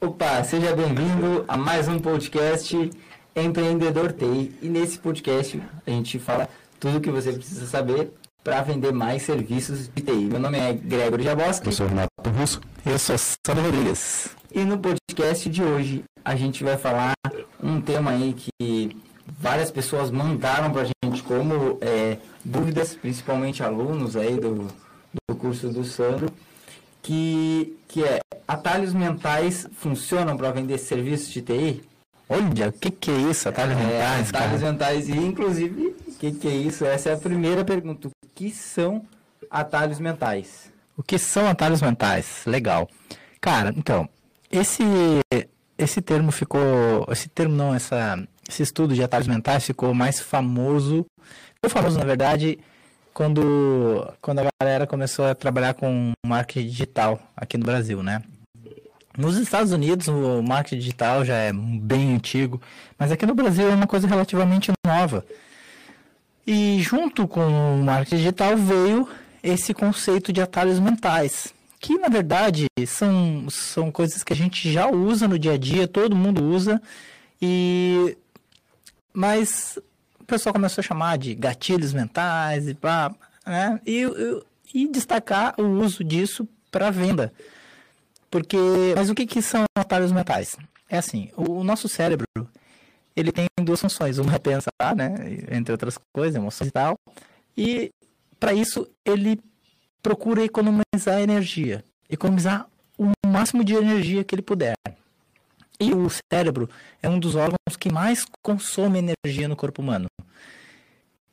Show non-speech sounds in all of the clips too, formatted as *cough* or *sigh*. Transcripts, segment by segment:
Opa, seja bem-vindo a mais um podcast Empreendedor TI. E nesse podcast a gente fala tudo o que você precisa saber para vender mais serviços de TI. Meu nome é Gregor Jaboski. Eu sou Renato Russo. Eu sou Sandro Rodrigues. E no podcast de hoje a gente vai falar um tema aí que várias pessoas mandaram para a gente como é, dúvidas, principalmente alunos aí do, do curso do Sandro, que, que é atalhos mentais funcionam para vender serviços de TI? Olha, o que, que é isso, atalhos é, mentais? Atalhos cara? mentais, e inclusive, o que, que é isso? Essa é a primeira pergunta. O que são atalhos mentais? O que são atalhos mentais? Legal. Cara, então, esse, esse termo ficou. Esse termo não, essa, esse estudo de atalhos mentais ficou mais famoso. Ficou famoso, na verdade, quando, quando a galera começou a trabalhar com marketing digital aqui no Brasil, né? Nos Estados Unidos, o marketing digital já é bem antigo, mas aqui no Brasil é uma coisa relativamente nova. E junto com o marketing digital veio esse conceito de atalhos mentais, que na verdade são, são coisas que a gente já usa no dia a dia, todo mundo usa, e mas pessoal começou a chamar de gatilhos mentais e pá, né? E, e, destacar o uso disso para venda. Porque, mas o que, que são atalhos mentais? É assim, o, o nosso cérebro, ele tem duas funções. Uma é pensar, né, entre outras coisas, emoções e tal. E para isso ele procura economizar energia, economizar o máximo de energia que ele puder. E o cérebro é um dos órgãos que mais consome energia no corpo humano.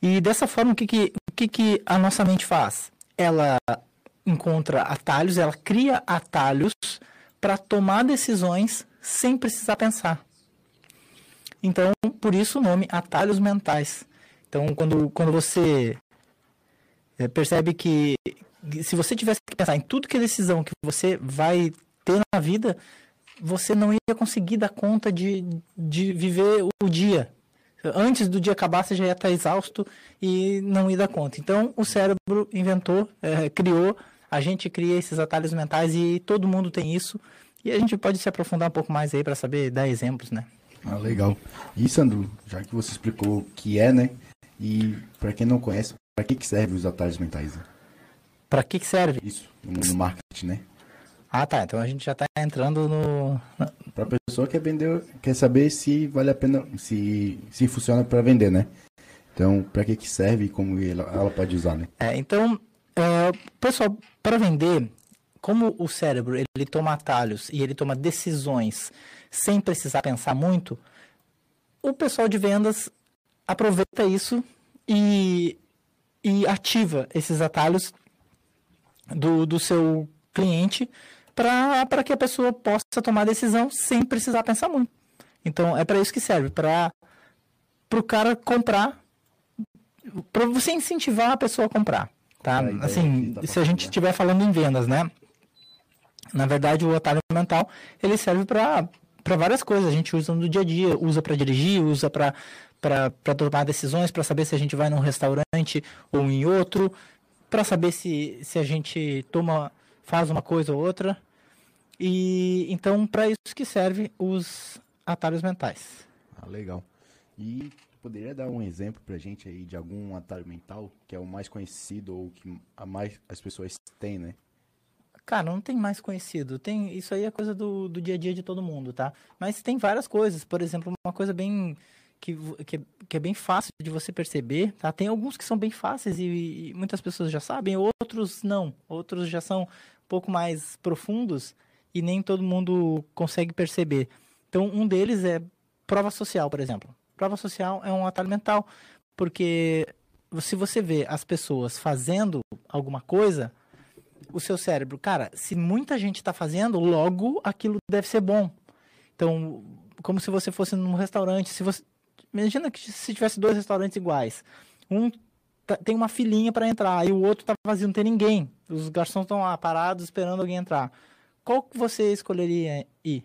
E dessa forma, o que, que, o que, que a nossa mente faz? Ela encontra atalhos, ela cria atalhos para tomar decisões sem precisar pensar. Então, por isso o nome atalhos mentais. Então, quando, quando você é, percebe que se você tivesse que pensar em tudo que é decisão que você vai ter na vida, você não ia conseguir dar conta de, de viver o dia. Antes do dia acabar, você já ia estar exausto e não ia dar conta. Então, o cérebro inventou, é, criou a gente cria esses atalhos mentais e todo mundo tem isso. E a gente pode se aprofundar um pouco mais aí para saber dar exemplos, né? Ah, legal. E Sandro, já que você explicou o que é, né? E para quem não conhece, para que que servem os atalhos mentais? Né? Para que que serve? Isso, no marketing, né? Ah, tá. Então a gente já está entrando no. Para pessoa que quer vender, quer saber se vale a pena, se se funciona para vender, né? Então, para que que serve e como ela, ela pode usar, né? É, então Uh, pessoal, para vender, como o cérebro ele toma atalhos e ele toma decisões sem precisar pensar muito, o pessoal de vendas aproveita isso e, e ativa esses atalhos do, do seu cliente para que a pessoa possa tomar decisão sem precisar pensar muito. Então, é para isso que serve, para o cara comprar, para você incentivar a pessoa a comprar. Tá? Assim, tá se a gente estiver falando em vendas, né? Na verdade, o atalho mental, ele serve para para várias coisas. A gente usa no dia a dia, usa para dirigir, usa para tomar decisões, para saber se a gente vai num restaurante ou em outro, para saber se, se a gente toma, faz uma coisa ou outra. E então, para isso que serve os atalhos mentais. Ah, legal. E poderia dar um exemplo pra gente aí de algum atalho mental que é o mais conhecido ou que a mais as pessoas têm, né? Cara, não tem mais conhecido. Tem isso aí é coisa do, do dia a dia de todo mundo, tá? Mas tem várias coisas. Por exemplo, uma coisa bem que, que, que é bem fácil de você perceber, tá? Tem alguns que são bem fáceis e, e muitas pessoas já sabem, outros não. Outros já são um pouco mais profundos e nem todo mundo consegue perceber. Então, um deles é prova social, por exemplo. Prova social é um atalho mental, porque se você vê as pessoas fazendo alguma coisa, o seu cérebro, cara, se muita gente está fazendo, logo aquilo deve ser bom. Então, como se você fosse num restaurante, se você imagina que se tivesse dois restaurantes iguais, um tá, tem uma filinha para entrar e o outro está vazio, não tem ninguém. Os garçons estão lá parados esperando alguém entrar. Qual que você escolheria ir?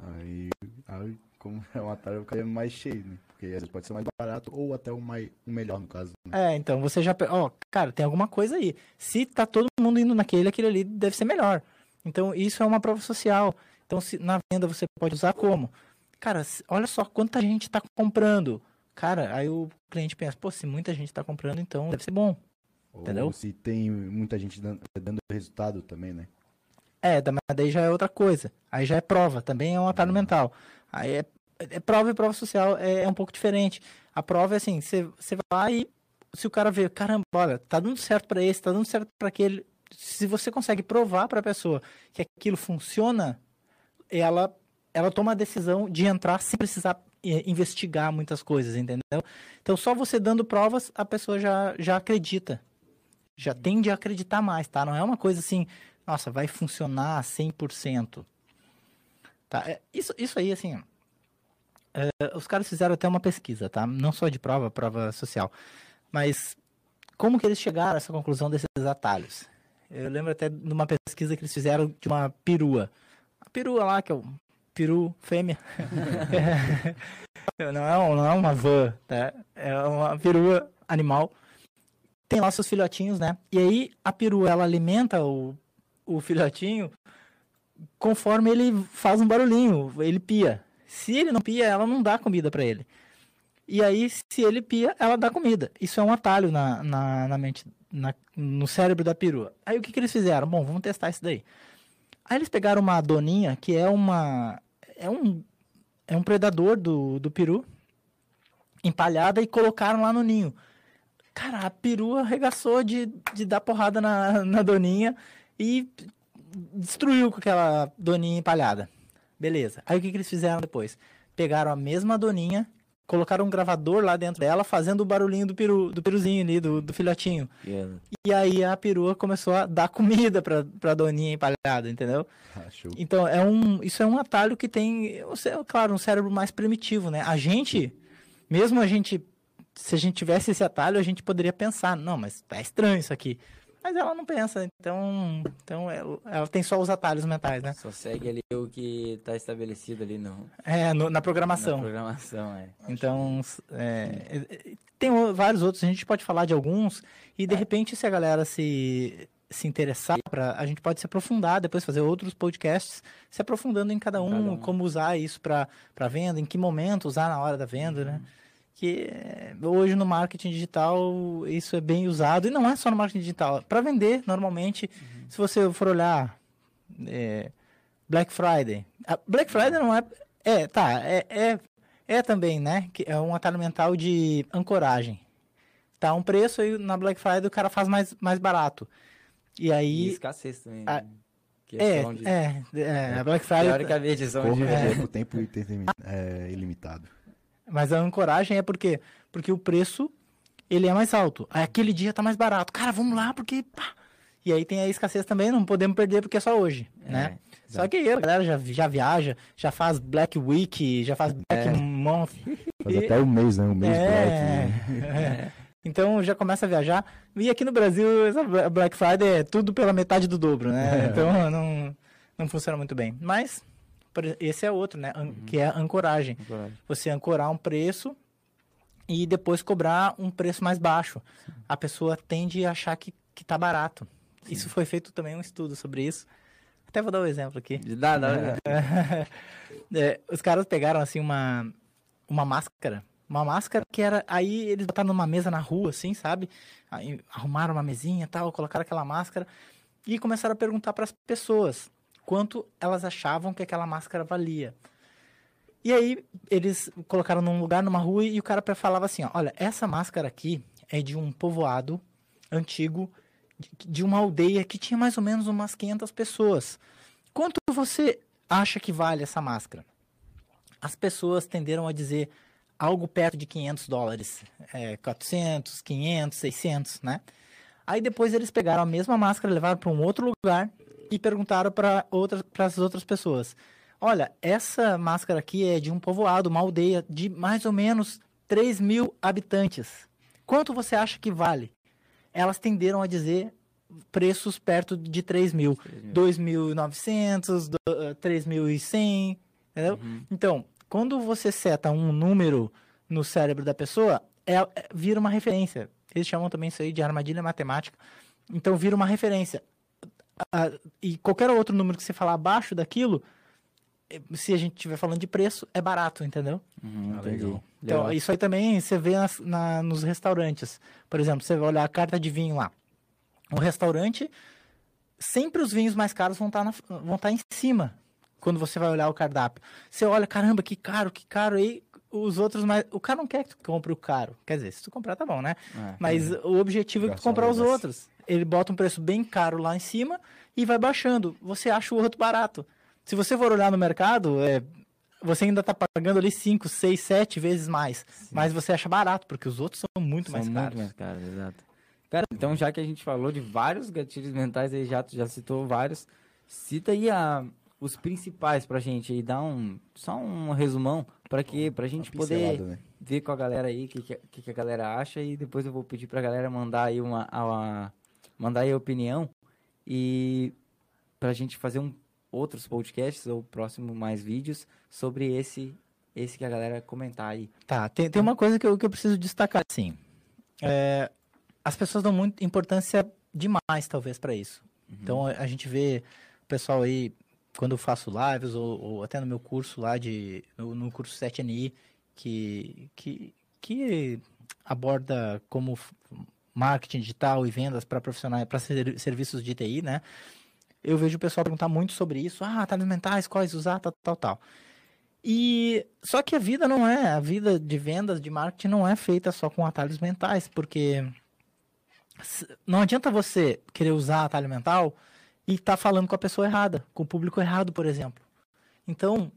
Aí, aí como é um atalho, eu ficaria mais cheio, né? Porque às vezes pode ser mais barato ou até o, mais, o melhor, no caso. Né? É, então você já. Ó, oh, cara, tem alguma coisa aí. Se tá todo mundo indo naquele, aquele ali deve ser melhor. Então isso é uma prova social. Então, se, na venda você pode usar como? Cara, olha só quanta gente está comprando. Cara, aí o cliente pensa, pô, se muita gente está comprando, então deve ser bom. Ou Entendeu? se tem muita gente dando, dando resultado também, né? É, mas daí já é outra coisa. Aí já é prova, também é um atalho mental. Aí é, é prova e prova social é, é um pouco diferente. A prova é assim, você você vai lá e se o cara vê, caramba, olha, tá dando certo para esse, tá dando certo para aquele. Se você consegue provar para a pessoa que aquilo funciona, ela ela toma a decisão de entrar sem precisar eh, investigar muitas coisas, entendeu? Então só você dando provas, a pessoa já já acredita já tende a acreditar mais, tá? Não é uma coisa assim, nossa, vai funcionar 100%. Tá? É, isso, isso aí, assim, é, os caras fizeram até uma pesquisa, tá? Não só de prova, prova social. Mas como que eles chegaram a essa conclusão desses atalhos? Eu lembro até de uma pesquisa que eles fizeram de uma perua. A perua lá, que é o peru fêmea. *laughs* não, é não é uma van, tá? É uma perua animal tem lá seus filhotinhos, né? E aí a perua ela alimenta o, o filhotinho conforme ele faz um barulhinho, ele pia. Se ele não pia, ela não dá comida para ele. E aí, se ele pia, ela dá comida. Isso é um atalho na, na, na mente, na- no cérebro da perua. Aí o que, que eles fizeram? Bom, vamos testar isso daí. Aí eles pegaram uma doninha, que é uma. É um, é um predador do, do peru, empalhada, e colocaram lá no ninho. Cara, a perua arregaçou de, de dar porrada na, na doninha e destruiu com aquela doninha empalhada. Beleza. Aí o que, que eles fizeram depois? Pegaram a mesma doninha, colocaram um gravador lá dentro dela, fazendo o barulhinho do peru, do peruzinho ali, do, do filhotinho. E ela- E aí a perua começou a dar comida pra, pra doninha empalhada, entendeu? Ah. Então, é um, isso é um atalho que tem, claro, um cérebro mais primitivo, né? A gente, mesmo a gente, se a gente tivesse esse atalho, a gente poderia pensar, não, mas tá estranho isso aqui. Mas ela não pensa, então, então ela, ela tem só os atalhos mentais, né? Só segue ali o que tá estabelecido ali no, É, no- na na programação. programação, é. Então, é, é, tem vários outros, a gente pode falar de alguns, e de repente, se a galera se, se interessar, pra, a gente pode se aprofundar, depois fazer outros podcasts, se aprofundando em cada um, Cada um. como usar isso para venda, em que momento usar na hora da venda, né? Que é, hoje no marketing digital isso é bem usado, e não é só no marketing digital, para vender, normalmente, se você for olhar é, Black Friday. A Black Friday não é. É, tá, é, é, é também, né? Que é um atalho mental de ancoragem. Tá um preço e na Black Friday o cara faz mais, mais barato. E E aí. escassez também. a- né? É, Questão de... é, é, a Black *laughs* Friday. Teoricamente, são de... *laughs* tempo, tempo intertermi- é, ilimitado. Mas a ancoragem é porque porque o preço ele é mais alto. Aí aquele dia tá mais barato. Cara, vamos lá porque pá. E aí tem a escassez também, não podemos perder porque é só hoje, né? Só que aí a galera já, já viaja, já faz Black Week, já faz Black Month. Faz E- até um mês, né? Um mês É, black. né? *laughs* é. Então já começa a viajar. E aqui no Brasil, essa Black Friday é tudo pela metade do dobro, né? Então não, não funciona muito bem. Mas esse é outro, né? An- Que é a ancoragem. Você ancorar um preço e depois cobrar um preço mais baixo. A pessoa tende a achar que, que tá barato. Isso foi feito também um estudo sobre isso. Até vou dar um exemplo aqui. Dá, dá, dá. *laughs* É, os caras pegaram assim uma, uma máscara. Uma máscara que era. Aí eles botaram numa mesa na rua, assim, sabe? Aí arrumaram uma mesinha e tal, colocaram aquela máscara e começaram a perguntar para as pessoas quanto elas achavam que aquela máscara valia. E aí eles colocaram num lugar, numa rua, e o cara falava assim: ó, olha, essa máscara aqui é de um povoado antigo, de, uma aldeia que tinha mais ou menos umas 500 pessoas. Quanto você acha que vale essa máscara? As pessoas tenderam a dizer algo perto de 500 dólares, é, 400, 500, 600, né? Aí depois eles pegaram a mesma máscara, levaram para um outro lugar e perguntaram para outras, para as outras pessoas: Olha, essa máscara aqui é de um povoado, uma aldeia de mais ou menos 3 mil habitantes. Quanto você acha que vale? Elas tenderam a dizer preços perto de 3 mil. 2.900, do- eh, 3.100, entendeu? Então, quando você seta um número no cérebro da pessoa, é, é- vira uma referência. Eles chamam também isso aí de armadilha matemática. Então, vira uma referência. E qualquer outro número que você falar abaixo daquilo, se a gente estiver falando de preço, é barato, entendeu? Uhum, Ah, legal. Então, Legal. isso aí também você vê nas- na- nos restaurantes. Por exemplo, você vai olhar a carta de vinho lá. Um restaurante, sempre os vinhos mais caros vão estar vão tá em cima. Quando você vai olhar o cardápio. Você olha, caramba, que caro, que caro. Aí os outros mais. O cara não quer que tu compre o caro. Quer dizer, se tu comprar, tá bom, né? É. Mas o objetivo é que tu comprar os outros. Ele bota um preço bem caro lá em cima e vai baixando. Você acha o outro barato. Se você for olhar no mercado, é, você ainda tá pagando ali 5, 6, 7 vezes mais. Mas você acha barato, porque os outros são muito São mais muito caros. mais caros, exato. Cara, então já que a gente falou de vários gatilhos mentais aí, já, já citou vários, cita aí a, os principais pra gente aí, dá um, só um resumão pra que, pra gente poder né? ver com a galera aí o que, que, que a galera acha e depois eu vou pedir pra galera mandar aí uma, uma mandar aí a opinião e pra gente fazer um, outros podcasts ou próximo mais vídeos sobre esse esse que a galera comentar aí. Tá, tem, tem uma coisa que eu, que eu preciso destacar, assim. É, as pessoas dão muita importância demais, talvez, para isso. Então, a, a gente vê o pessoal aí, quando eu faço lives, ou, ou até no meu curso lá, de, no, no curso 7NI, que, que, que aborda como marketing digital e vendas para profissionais, para serviços de TI, né? Eu vejo o pessoal perguntar muito sobre isso. Ah, atalhos mentais, quais usar, tal, tal, tal. E só que a vida não é, a vida de vendas, de marketing não é feita só com atalhos mentais, porque não adianta você querer usar atalho mental e estar falando com a pessoa errada, com o público errado, por exemplo. Então,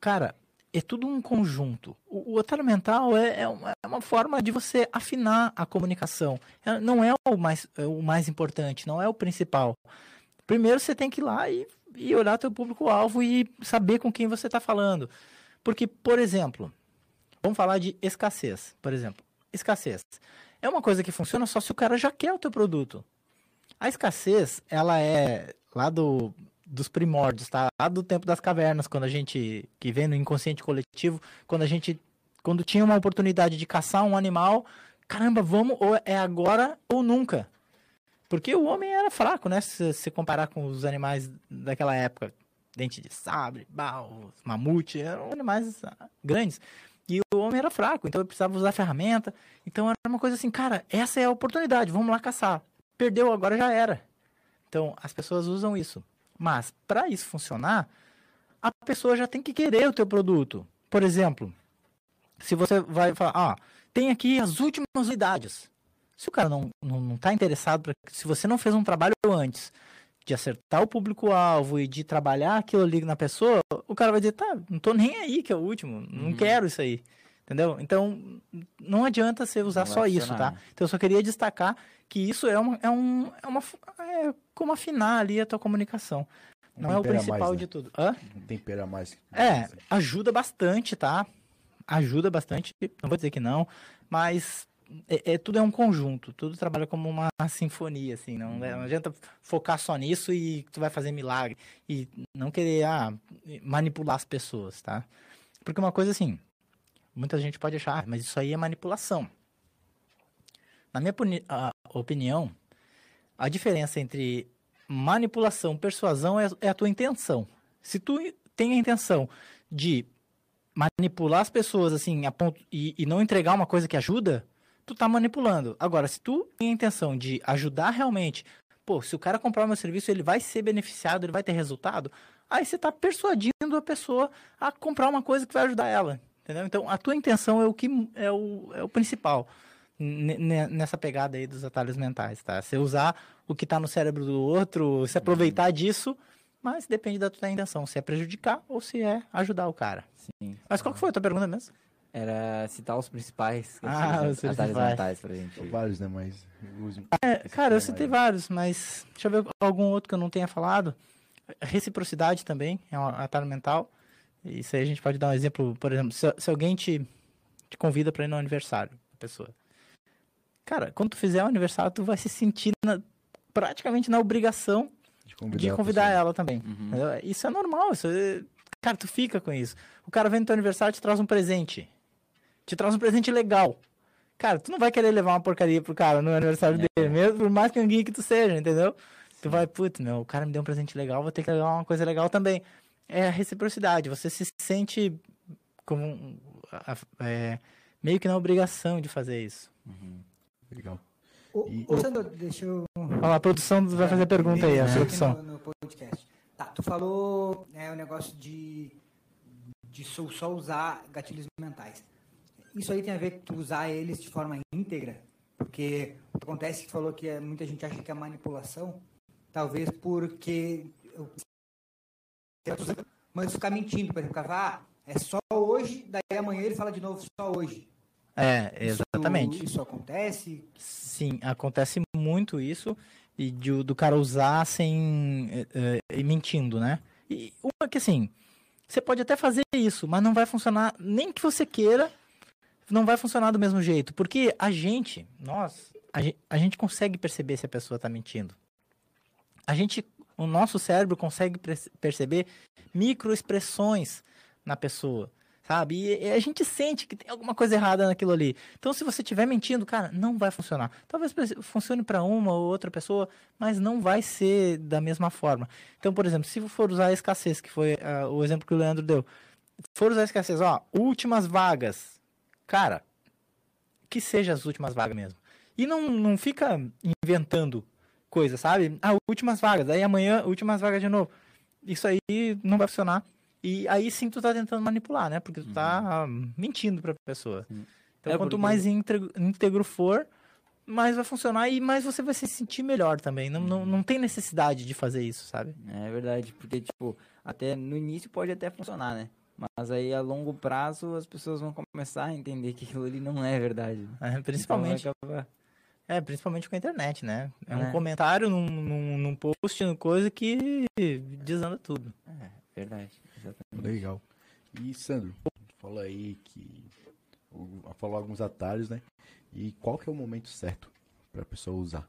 cara, é tudo um conjunto. O, o atalho mental é, é uma, é uma forma de você afinar a comunicação. É- não é o mais, é o mais importante, não é o principal. Primeiro você tem que ir lá e, e olhar teu público-alvo e saber com quem você está falando. Porque, por exemplo, vamos falar de escassez, por exemplo. Escassez. É uma coisa que funciona só se o cara já quer o teu produto. A escassez, ela é lá do, dos primórdios, tá? Lá do tempo das cavernas, quando a gente, que vem no inconsciente coletivo, quando a gente, quando tinha uma oportunidade de caçar um animal, caramba, vamos, ou é agora ou nunca. Porque o homem era fraco, né? Se se comparar com os animais daquela época. Dente de sabre, baú, mamute, eram animais ah, grandes. E o homem era fraco, então ele precisava usar ferramenta. Então era uma coisa assim, cara, essa é a oportunidade, vamos lá caçar. Perdeu, agora já era. Então as pessoas usam isso. Mas para isso funcionar, a pessoa já tem que querer o teu produto. Por exemplo, se você vai falar, ah, tem aqui as últimas unidades. Se o cara não, não, não tá interessado, pra, se você não fez um trabalho antes de acertar o público-alvo e de trabalhar aquilo ali na pessoa, o cara vai dizer, tá, não tô nem aí que é o último, não quero isso aí. Entendeu? Então, não adianta você usar Não só isso, tá? Então, eu só queria destacar que isso é uma, é um, é uma, é como afinar ali a tua comunicação. Não é o principal mais, né? de tudo. Hã? Um tempero a mais. É, ajuda bastante, tá? Ajuda bastante, não vou dizer que não, mas é, é- tudo é um conjunto, tudo trabalha como uma sinfonia, assim, não, Uhum. não adianta focar só nisso e tu vai fazer milagre e não querer ah, manipular as pessoas, tá? Porque uma coisa assim, muita gente pode achar, ah, mas isso aí é manipulação. Na minha opinião, a diferença entre manipulação e persuasão é, é a tua intenção. Se tu tem a intenção de manipular as pessoas assim a ponto e, e não entregar uma coisa que ajuda, tu tá manipulando. Agora, se tu tem a intenção de ajudar realmente, pô, se o cara comprar o meu serviço, ele vai ser beneficiado, ele vai ter resultado, aí você tá persuadindo a pessoa a comprar uma coisa que vai ajudar ela. Entendeu? Então, a tua intenção é o que é o, é o principal ne- ne- nessa pegada aí dos atalhos mentais, tá? Você usar o que tá no cérebro do outro, se aproveitar disso, mas depende da tua intenção, se é prejudicar ou se é ajudar o cara. Sim. Mas qual que foi a tua pergunta mesmo? Era citar os principais Ah, *laughs* os atalhos principais. mentais pra gente. Vários, né? Mas. É, cara, eu citei aí. vários, mas deixa eu ver algum outro que eu não tenha falado. Reciprocidade também é um atalho mental. Isso aí a gente pode dar um exemplo, por exemplo, se, se alguém te, te convida para ir no aniversário da pessoa. Cara, quando tu fizer o aniversário, tu vai se sentir na- praticamente na obrigação De convidar, de a convidar ela também. Entendeu? Isso é normal. Isso é- Cara, tu fica com isso. O cara vem no teu aniversário e te traz um presente. Te traz um presente legal. Cara, tu não vai querer levar uma porcaria pro cara no aniversário dele, mesmo por mais canguinho que tu seja, entendeu? Tu vai, putz, meu, o cara me deu um presente legal, vou ter que levar uma coisa legal também. É a reciprocidade. Você se sente como é, meio que na obrigação de fazer isso. Legal. Ô, E- ô, Sandro, deixa eu. Olha lá, a produção vai fazer a pergunta aí, a Aqui produção. No, no podcast. Tá, tu falou né, o negócio de, de só usar gatilhos mentais. Isso aí tem a ver com tu usar eles de forma íntegra? Porque o que acontece é que tu falou que é- muita gente acha que é manipulação, talvez porque. eu- Mas ficar mentindo, por exemplo, ah, é só hoje, daí amanhã ele fala de novo só hoje. É, Isso- exatamente. Isso, acontece? Sim, acontece muito isso e de- do cara usar sem eh, eh, e mentindo, né? E uma que assim, você pode até fazer isso, mas não vai funcionar nem que você queira, não vai funcionar do mesmo jeito, porque a gente, nós, a gente, a gente consegue perceber se a pessoa está mentindo. A gente, o nosso cérebro consegue perce- perceber microexpressões na pessoa, sabe? E, e a gente sente que tem alguma coisa errada naquilo ali. Então, se você estiver mentindo, cara, não vai funcionar. Talvez funcione para uma ou outra pessoa, mas não vai ser da mesma forma. Então, por exemplo, se for usar a escassez, que foi ah, o exemplo que o Leandro deu, for usar a escassez, ó, últimas vagas, cara, que seja as últimas vagas mesmo. E não, não fica inventando coisa, sabe? Ah, últimas vagas, aí amanhã, últimas vagas de novo. Isso aí não vai funcionar. E aí sim tu tá tentando manipular, né? Porque tu tá mentindo pra pessoa. Então É, quanto porque- mais íntegro, íntegro for, mais vai funcionar e mais você vai se sentir melhor também. Não, não, não tem necessidade de fazer isso, sabe? É verdade, porque, tipo, até no início pode até funcionar, né? Mas aí a longo prazo as pessoas vão começar a entender que aquilo ali não é verdade. né? É, principalmente. Então vai acabar- É, principalmente com a internet, né? É um É. comentário num, num, num post, numa coisa que desanda tudo. É, verdade, exatamente. Legal. E Sandro, falou aí que falou alguns atalhos, né? E qual que é o momento certo para a pessoa usar?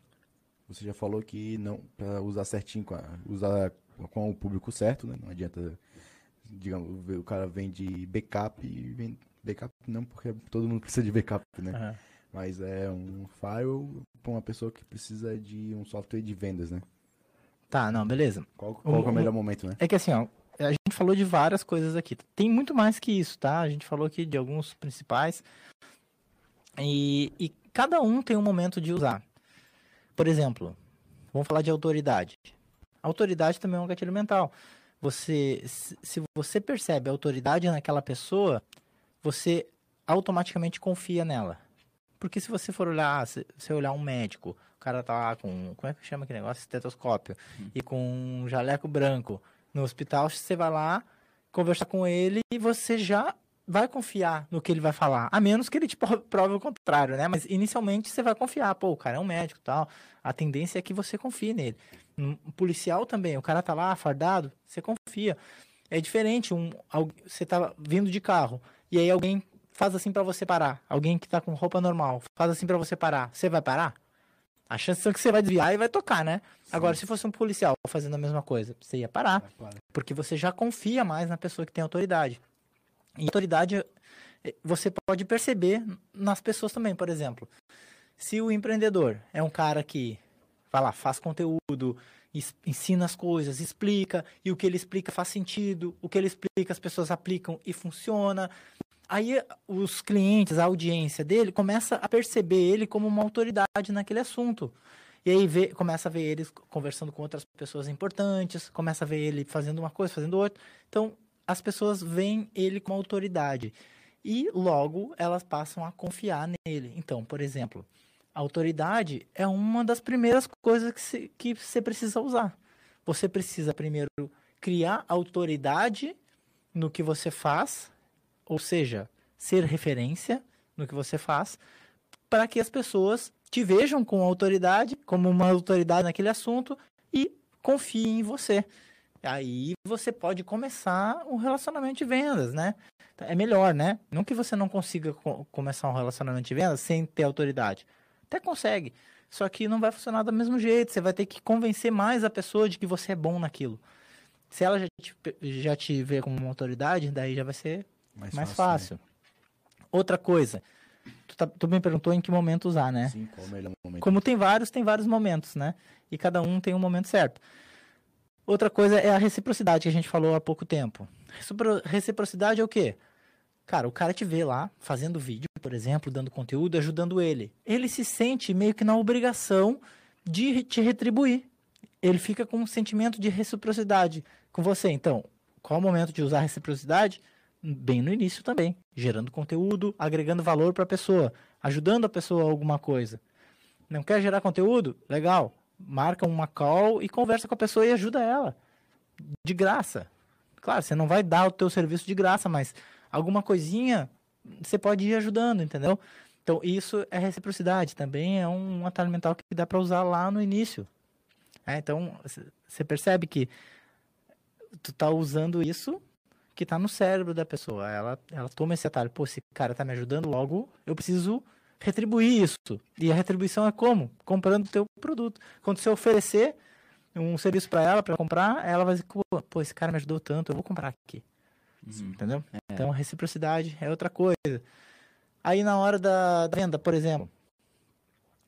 Você já falou que não para usar certinho, com a- usar com o público certo, né? Não adianta, digamos, o cara vende backup e vende backup não porque todo mundo precisa de backup, né? Aham. Mas é um file para uma pessoa que precisa de um software de vendas, né? Tá, não, beleza. Qual, qual que é o melhor momento, né? É que assim, ó, a gente falou de várias coisas aqui. Tem muito mais que isso, tá? A gente falou aqui de alguns principais. E, e cada um tem um momento de usar. Por exemplo, vamos falar de autoridade. Autoridade também é um gatilho mental. Você, se se você percebe a autoridade naquela pessoa, você automaticamente confia nela. Porque se você for olhar, se você olhar um médico, o cara tá lá com, como é que chama aquele negócio? Estetoscópio. E com um jaleco branco no hospital, você vai lá conversar com ele e você já vai confiar no que ele vai falar. A menos que ele te pro- prove o contrário, né? Mas inicialmente você vai confiar. Pô, o cara é um médico e tal. A tendência é que você confie nele. Um policial também, o cara tá lá fardado, você confia. É diferente, um, você tá vindo de carro e aí alguém faz assim pra você parar. Alguém que tá com roupa normal faz assim pra você parar. Você vai parar? A chance é que você vai desviar e vai tocar, né? Agora, se fosse um policial fazendo a mesma coisa, você ia parar. Porque você já confia mais na pessoa que tem autoridade. E autoridade eh, você pode perceber nas pessoas também, por exemplo. Se o empreendedor é um cara que, vai lá, faz conteúdo, ensina as coisas, explica, e o que ele explica faz sentido, o que ele explica as pessoas aplicam e funciona. Aí os clientes, a audiência dele, começa a perceber ele como uma autoridade naquele assunto. E aí vê, começa a ver ele conversando com outras pessoas importantes, começa a ver ele fazendo uma coisa, fazendo outra. Então, as pessoas veem ele como autoridade. E logo elas passam a confiar nele. Então, por exemplo, a autoridade é uma das primeiras coisas que, que você precisa usar. Você precisa primeiro criar autoridade no que você faz, ou seja, ser referência no que você faz, para que as pessoas te vejam com autoridade, como uma autoridade naquele assunto e confiem em você. Aí você pode começar um relacionamento de vendas, né? É melhor, né? Não que você não consiga co- começar um relacionamento de vendas sem ter autoridade. Até consegue. Só que não vai funcionar do mesmo jeito. Você vai ter que convencer mais a pessoa de que você é bom naquilo. Se ela já te, já te vê como uma autoridade, daí já vai ser Mais mais, fácil, fácil. Outra coisa. Tu, tá- tu me perguntou em que momento usar, né? Sim, qual é o melhor momento? Como tem vários, tem vários momentos, né? E cada um tem um momento certo. Outra coisa é a reciprocidade que a gente falou há pouco tempo. Recipro- Reciprocidade é o quê? Cara, o cara te vê lá fazendo vídeo, por exemplo, dando conteúdo, ajudando ele. Ele se sente meio que na obrigação de te retribuir. Ele fica com um sentimento de reciprocidade com você. Então, qual o momento de usar a reciprocidade? Bem no início também, gerando conteúdo, agregando valor para a pessoa, ajudando a pessoa a alguma coisa. Não quer gerar conteúdo? Legal. Marca uma call e conversa com a pessoa e ajuda ela. De graça. Claro, você não vai dar o teu serviço de graça, mas alguma coisinha você pode ir ajudando, entendeu? Então, isso é reciprocidade. Também é um atalho mental que dá para usar lá no início. É, então, você percebe que tu tá usando isso que tá no cérebro da pessoa. Ela, ela toma esse atalho. Pô, esse cara tá me ajudando, logo eu preciso retribuir isso. E a retribuição é como? Comprando o teu produto. Quando você oferecer um serviço para ela, para comprar, ela vai dizer, pô, esse cara me ajudou tanto, eu vou comprar aqui. Entendeu? Então, reciprocidade é outra coisa. Aí, na hora da, da venda, por exemplo,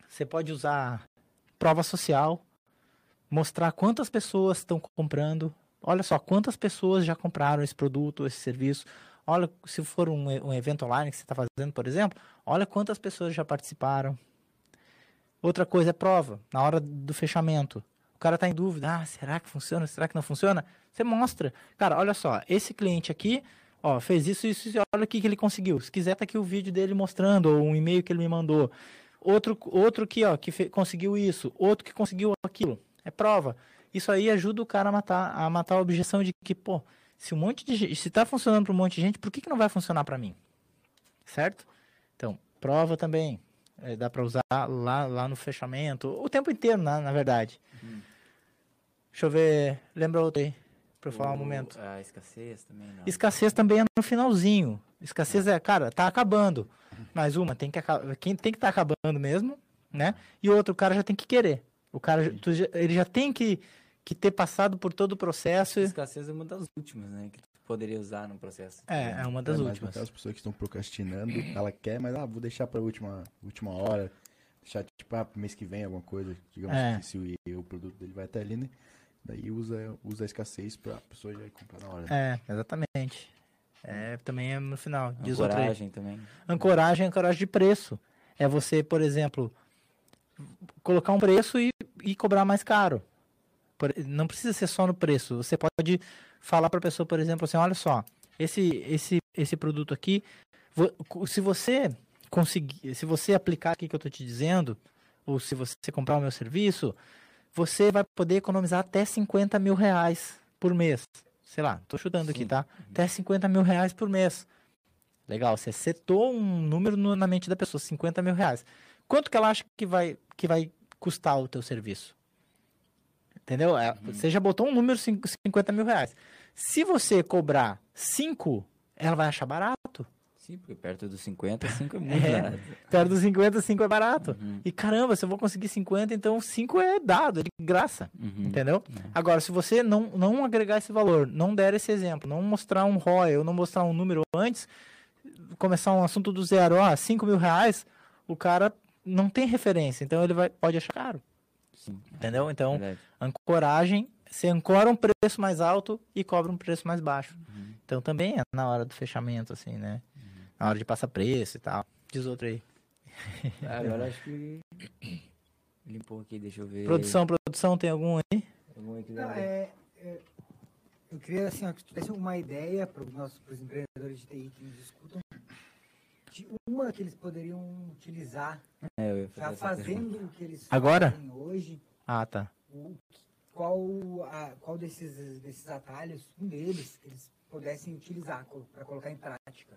você pode usar prova social, mostrar quantas pessoas estão comprando. Olha só, quantas pessoas já compraram esse produto, esse serviço. Olha, se for um, e- um evento online que você está fazendo, por exemplo, olha quantas pessoas já participaram. Outra coisa é prova, na hora do fechamento. O cara está em dúvida, ah, será que funciona, será que não funciona? Você mostra. Cara, olha só, esse cliente aqui, ó, fez isso, isso, isso, olha o que, que ele conseguiu. Se quiser, tá aqui o vídeo dele mostrando, ou um e-mail que ele me mandou. Outro, outro aqui, ó, que conseguiu isso, outro que conseguiu aquilo. É prova. Isso aí ajuda o cara a matar, a matar a objeção de que, pô, se um monte de gente, se tá funcionando para um monte de gente, por que, que não vai funcionar para mim? Certo? Então, prova também. É, dá para usar lá, lá no fechamento, o tempo inteiro, na, na verdade. Deixa eu ver, lembra outro aí, para eu falar um momento. A escassez também, não. Escassez também é no finalzinho. Escassez é, cara, tá acabando. Mas uma, tem que quem tem que estar acabando mesmo, né? E outro, o cara já tem que querer. O cara, já- ele já tem que, que ter passado por todo o processo. e- Escassez é uma das últimas, né? Que tu poderia usar no processo. É, é uma das é, mas últimas. Aquelas pessoas que estão procrastinando, ela quer, mas ah, vou deixar pra última, última hora. Deixar, tipo, ah, mês que vem alguma coisa. Digamos É. que se o, o produto dele vai até ali, né? Daí usa, usa a escassez pra pessoa já ir comprar na hora. né? É, exatamente. É, também é no final. Diz outro aí. Coragem também. Ancoragem é ancoragem de preço. É você, por exemplo, colocar um preço e, e cobrar mais caro. Não precisa ser só no preço. Você pode falar para a pessoa, por exemplo, assim, olha só, esse, esse, esse produto aqui, se você conseguir, se você aplicar aqui que eu estou te dizendo, ou se você comprar o meu serviço, você vai poder economizar até 50 mil reais por mês. Sei lá, tô chutando aqui, Sim. tá? Até 50 mil reais por mês. Legal, você setou um número na mente da pessoa, 50 mil reais. Quanto que ela acha que vai, que vai custar o teu serviço? Entendeu? É, Você já botou um número, cin- 50 mil reais. Se você cobrar 5, ela vai achar barato. Sim, porque perto dos 50, 5 é *laughs* muito É. barato. Perto dos 50, 5 é barato. Uhum. E caramba, se eu vou conseguir 50, então 5 é dado, é de graça. Uhum. Entendeu? Agora, se você não, não agregar esse valor, não der esse exemplo, não mostrar um ROI ou não mostrar um número antes, começar um assunto do zero, ó, 5 mil reais, o cara não tem referência, então ele vai, pode achar caro. Sim, Entendeu? Então, verdade. ancoragem, você ancora um preço mais alto e cobra um preço mais baixo. Então também é na hora do fechamento, assim, né? Na hora de passar preço e tal. Diz outro aí. Ah, Agora *laughs* acho que limpou aqui, deixa eu ver. Produção, produção, tem algum aí? Algum aí que Não, é, é, eu queria assim, ó, que tu tivesse uma ideia para os nossos pros empreendedores de TI que nos escutam, uma que eles poderiam utilizar, É, eu ia fazer já pergunta. fazendo o que eles Agora? fazem hoje, Ah, tá. o, qual, a, qual desses, desses atalhos, um deles, que eles pudessem utilizar para colocar em prática.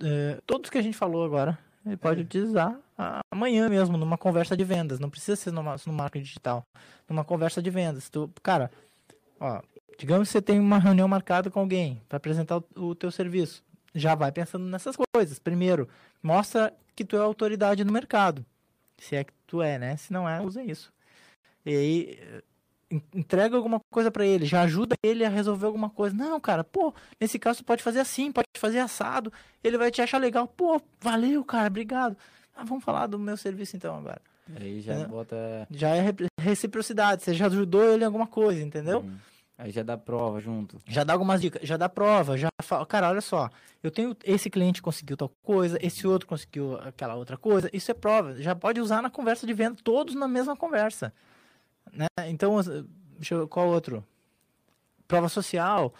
É, todos que a gente falou agora, ele pode utilizar a- amanhã mesmo, numa conversa de vendas. Não precisa ser numa, no marketing digital. Numa conversa de vendas. Tu, cara, ó, digamos que você tem uma reunião marcada com alguém para apresentar o, o teu serviço. Já vai pensando nessas coisas. Primeiro, mostra que tu é autoridade no mercado. Se é que tu é, né? Se não é, usa isso. E aí, eh, en- entrega alguma coisa para ele, já ajuda ele a resolver alguma coisa. Não, cara, pô, nesse caso tu pode fazer assim, pode fazer assado. Ele vai te achar legal. Pô, valeu, cara, obrigado. Ah, vamos falar do meu serviço então agora. Aí já É. bota. Já é re- reciprocidade, você já ajudou ele em alguma coisa, entendeu? Hum. Aí já dá prova junto. Já dá algumas dicas, já dá prova, já fala, cara, olha só, eu tenho esse cliente conseguiu tal coisa, esse outro conseguiu aquela outra coisa, isso é prova, já pode usar na conversa de venda, todos na mesma conversa, né? Então, deixa eu, qual outro? Prova social.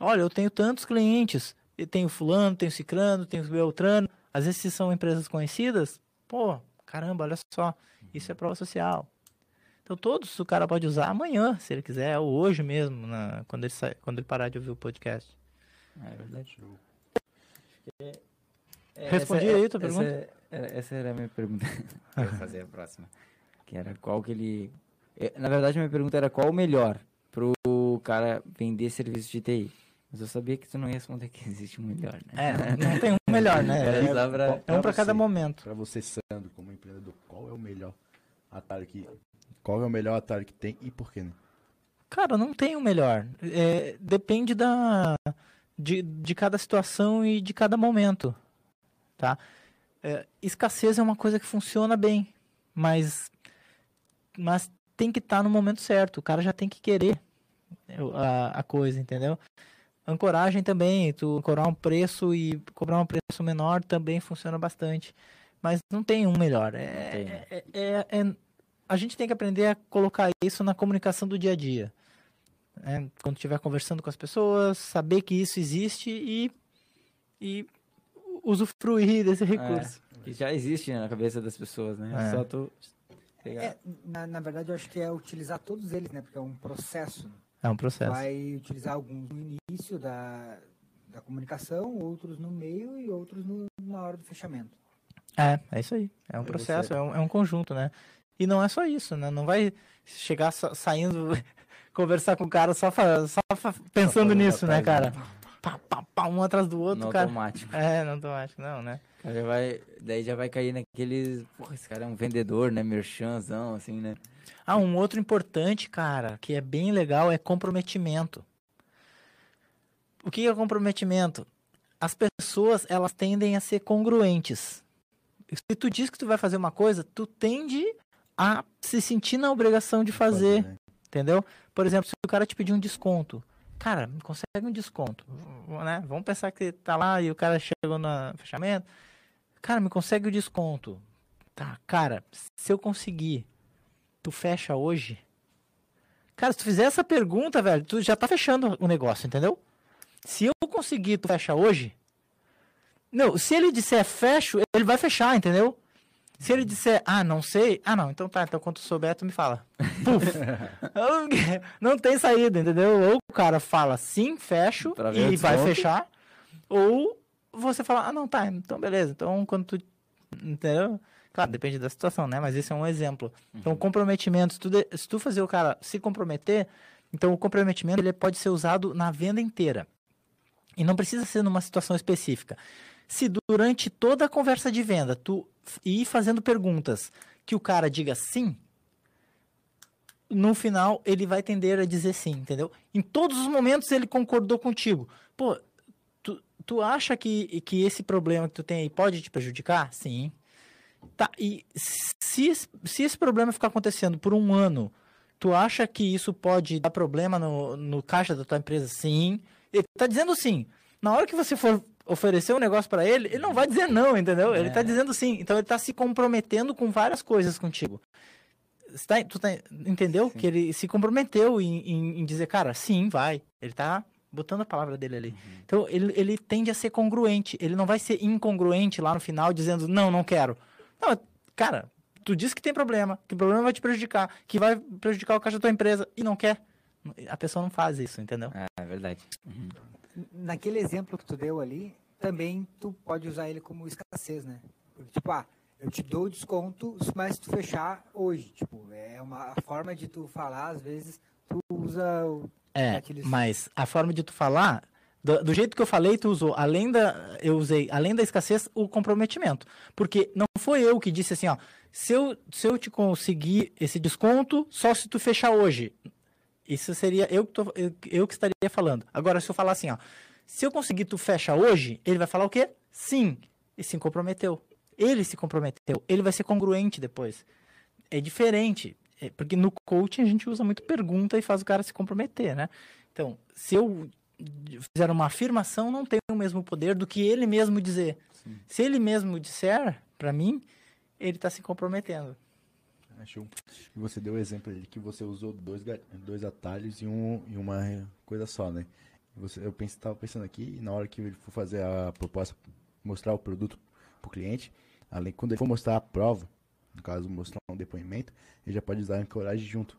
Olha, eu tenho tantos clientes, eu tenho fulano, tenho cicrano, tenho beltrano, às vezes se são empresas conhecidas, pô, caramba, olha só, isso é prova social. Então todos o cara pode usar amanhã, se ele quiser, ou hoje mesmo, na- quando, ele sai- quando ele parar de ouvir o podcast. É verdade. Respondi Essa- aí tua essa- pergunta? era- Essa era a minha pergunta. *laughs* Vou fazer a próxima. Que era qual que ele. Na verdade, minha pergunta era qual o melhor pro cara vender serviço de TI. Mas eu sabia que tu não ia responder que existe um melhor, né? É, não tem um melhor, né? *laughs* É, só pra- é um para cada momento. Pra você, Sandro, como empreendedor, qual é o melhor atalho que. Qual é o melhor atalho que tem e por quê, né? Cara, não tem o melhor. É, depende da de, de cada situação e de cada momento, tá? É, escassez é uma coisa que funciona bem, mas mas tem que estar no momento certo. O cara já tem que querer a, a coisa, entendeu? Ancoragem também, tu ancorar um preço e cobrar um preço menor também funciona bastante, mas não tem um melhor. É, tem, né? é- é- é- a gente tem que aprender a colocar isso na comunicação do dia a dia. né? Quando estiver conversando com as pessoas, saber que isso existe e, e usufruir desse recurso. Que já existe né, na cabeça das pessoas, né? É. Só tu pegar. É, na, na verdade, eu acho que é utilizar todos eles, né? Porque é um processo. É, um processo. Vai utilizar alguns no início da, da comunicação, outros no meio e outros no- na hora do fechamento. É, é isso aí. É um processo, é, um, é um conjunto, né? E não é só isso, né? Não vai chegar sa- saindo, *laughs* conversar com o cara só, só pensando fazendo nisso, né, cara? Pá, pá, pá, um atrás do outro, no cara. automático. É, não automático, não, né? Cara já vai, daí já vai cair naqueles. Porra, esse cara é um vendedor, né? Merchanzão, assim, né? Ah, um outro importante, cara, que é bem legal, é comprometimento. O que é comprometimento? As pessoas, elas tendem a ser congruentes. Se tu diz que tu vai fazer uma coisa, tu tende a se sentir na obrigação de fazer, né? entendeu? Por exemplo, se o cara te pedir um desconto, cara, me consegue um desconto, né? Vamos pensar que tá lá e o cara chegou no fechamento, cara, me consegue o desconto. Tá, cara, se eu conseguir, tu fecha hoje? Cara, se tu fizer essa pergunta, velho, tu já tá fechando o negócio, entendeu? Se eu conseguir, tu fecha hoje? Não, se ele disser fecho, ele vai fechar, entendeu? Se ele disser, ah, não sei, ah, não, então tá, então quando tu souber, tu me fala. Puf! *laughs* não tem saída, entendeu? Ou o cara fala sim, fecho, e vai desconto. fechar, ou você fala, ah, não, tá, então beleza, então quando tu. Entendeu? Claro, depende da situação, né? Mas esse é um exemplo. Então, comprometimento, se tu, de- se tu fazer o cara se comprometer, então o comprometimento ele pode ser usado na venda inteira. E não precisa ser numa situação específica. Se durante toda a conversa de venda tu f- ir fazendo perguntas que o cara diga sim, no final ele vai tender a dizer sim, entendeu? Em todos os momentos ele concordou contigo. Pô, tu, tu acha que, que esse problema que tu tem aí pode te prejudicar? Sim. Tá, e se, se esse problema ficar acontecendo por um ano, tu acha que isso pode dar problema no, no caixa da tua empresa? Sim. Ele tá dizendo sim. Na hora que você for oferecer um negócio para ele, ele não vai dizer não, entendeu? Ele tá dizendo sim. Então ele tá se comprometendo com várias coisas contigo. Tá- tu tá- entendeu? Que ele se comprometeu em, em- em dizer, cara, sim, vai. Ele tá botando a palavra dele ali. Então ele, ele tende a ser congruente. Ele não vai ser incongruente lá no final, dizendo, não, não quero. Não, cara, tu disse que tem problema, que o problema vai te prejudicar, que vai prejudicar o caixa da tua empresa e não quer. A pessoa não faz isso, entendeu? É, é verdade. Naquele exemplo que tu deu ali, também tu pode usar ele como escassez, né? Porque, tipo, ah, eu te dou desconto, mas tu fechar hoje. Tipo, é uma forma de tu falar, às vezes, tu usa o É, gatilhos- mas a forma de tu falar, do, do jeito que eu falei, tu usou, além da, eu usei, além da escassez, o comprometimento. Porque não foi eu que disse assim, ó, se eu, se eu te conseguir esse desconto, só se tu fechar hoje. Isso seria eu que, tô- eu, eu que estaria falando. Agora, se eu falar assim, ó, se eu conseguir tu fecha hoje, ele vai falar o quê? Sim. E se comprometeu. Ele se comprometeu. Ele vai ser congruente depois. é diferente. É, porque no coaching a gente usa muito pergunta e faz o cara se comprometer, né? Então, se eu fizer uma afirmação, não tem o mesmo poder do que ele mesmo dizer. Sim. Se ele mesmo disser, para mim, ele está se comprometendo. Acho que você deu o exemplo ali que você usou dois, dois atalhos e, um, e uma coisa só, né? Você, eu pense, tava pensando aqui, na hora que ele for fazer a proposta, mostrar o produto pro cliente, além quando ele for mostrar a prova, no caso mostrar um depoimento, ele já pode usar a ancoragem junto.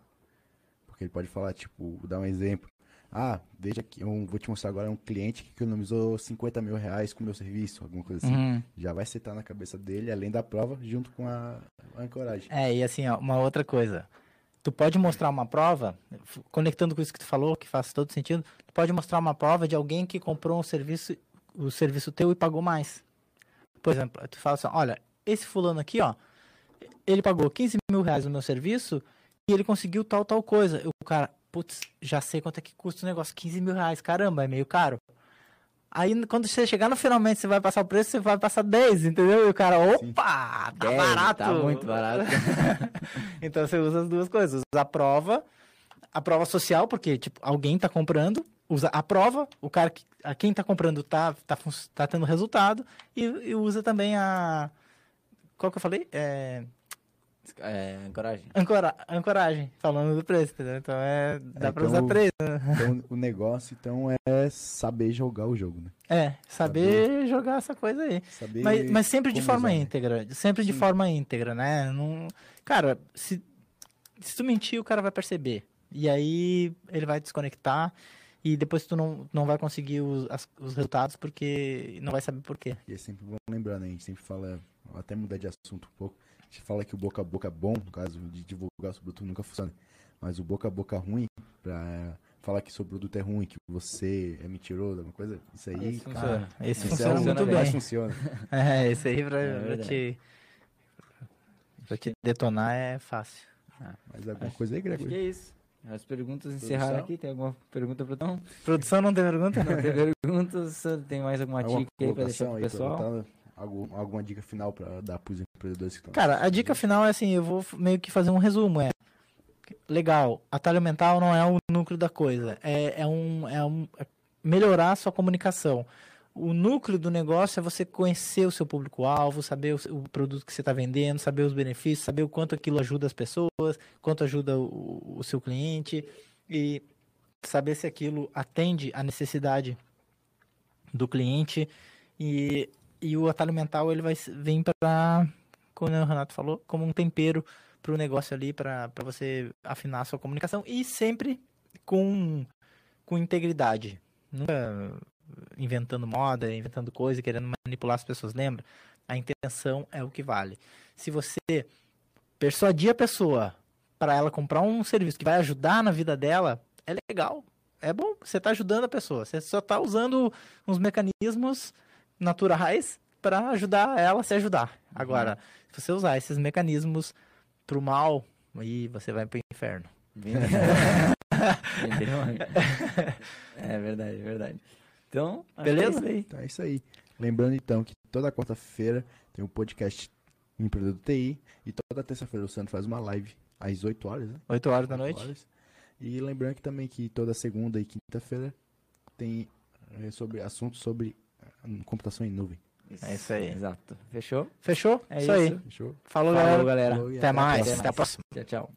Porque ele pode falar, tipo, dar um exemplo. Ah, veja que eu vou te mostrar agora um cliente que economizou 50 mil reais com o meu serviço, alguma coisa assim. Uhum. Já vai setar na cabeça dele, além da prova, junto com a, a ancoragem. É, e assim, ó, uma outra coisa. Tu pode mostrar uma prova, conectando com isso que tu falou, que faz todo sentido, tu pode mostrar uma prova de alguém que comprou um serviço, o serviço teu e pagou mais. Por exemplo, tu fala assim, olha, esse fulano aqui, ó, ele pagou 15 mil reais no meu serviço e ele conseguiu tal, tal coisa. O cara, putz, já sei quanto é que custa o negócio, 15 mil reais, caramba, é meio caro. Aí, quando você chegar no finalmente, você vai passar o preço, você vai passar 10, entendeu? E o cara, opa, tá 10, barato. tá muito barato. *laughs* então você usa as duas coisas. Usa a prova, a prova social, porque tipo, alguém tá comprando, usa a prova, o cara que, a quem tá comprando tá, tá, tá tendo resultado, e, e usa também a. Qual que eu falei? É, É, coragem. ancora, ancoragem, falando do preço, entendeu? Então é. Dá É, pra então- usar três. Então, o negócio, então, é saber jogar o jogo, né? É, saber jogar essa coisa aí. Saber Mas, mas sempre de forma usar, né? íntegra. Sempre de Sim. forma íntegra, né? Não... Cara, se, se tu mentir, o cara vai perceber. E aí ele vai desconectar e depois tu não, não vai conseguir os, as- os resultados porque não vai saber por quê. E é sempre bom lembrar, né? A gente sempre fala, até mudar de assunto um pouco. A gente fala que o boca a boca bom, no caso de divulgar o seu produto, nunca funciona. Mas o boca a boca ruim, pra falar que seu produto é ruim, que você é mentiroso, alguma coisa, isso aí, Esse cara, funciona. Esse funciona *laughs* é o muito bem. funciona. É, esse aí pra, É pra te, pra te detonar é fácil. Mas alguma coisa aí, Acho que Gregor? é isso. As perguntas encerraram aqui. Tem alguma pergunta, Brutão? Produção não tem pergunta? Não tem perguntas? Tem mais alguma Alguma dica aí pra deixar pro pessoal? Algum- alguma dica final pra dar pros empreendedores que estão Cara, a dica final é assim, eu vou meio que fazer um resumo, é legal, atalho mental não é o núcleo da coisa, é, é um, é um é melhorar a sua comunicação. O núcleo do negócio é você conhecer o seu público-alvo, saber o, o produto que você está vendendo, saber os benefícios, saber o quanto aquilo ajuda as pessoas, quanto ajuda o, o seu cliente e saber se aquilo atende à necessidade do cliente e, e o atalho mental ele vai vir para como o Renato falou, como um tempero para o negócio ali, para você afinar a sua comunicação e sempre com, com integridade. Nunca inventando moda, inventando coisa, querendo manipular as pessoas. Lembra? A intenção é o que vale. Se você persuadir a pessoa para ela comprar um serviço que vai ajudar na vida dela, é legal. É bom, você está ajudando a pessoa. Você só está usando uns mecanismos naturais para ajudar ela a se ajudar. Agora, se você usar esses mecanismos pro mal, aí você vai pro inferno. Bem-? *laughs* É verdade, é verdade. Então, é Beleza? aí. Então é isso aí. Lembrando então que toda quarta-feira tem um podcast Empreendedor TI e toda terça-feira o Sandro faz uma live às 8 horas, né? 8 horas da 8 noite. horas. E lembrando que também que toda segunda e quinta-feira tem eh, sobre assuntos sobre computação em nuvem. É isso aí. Exato. Fechou? Fechou? É isso aí. isso. Fechou? Falou, Falou, galera. galera. Falou Até mais. Até Até a próxima. Tchau, tchau.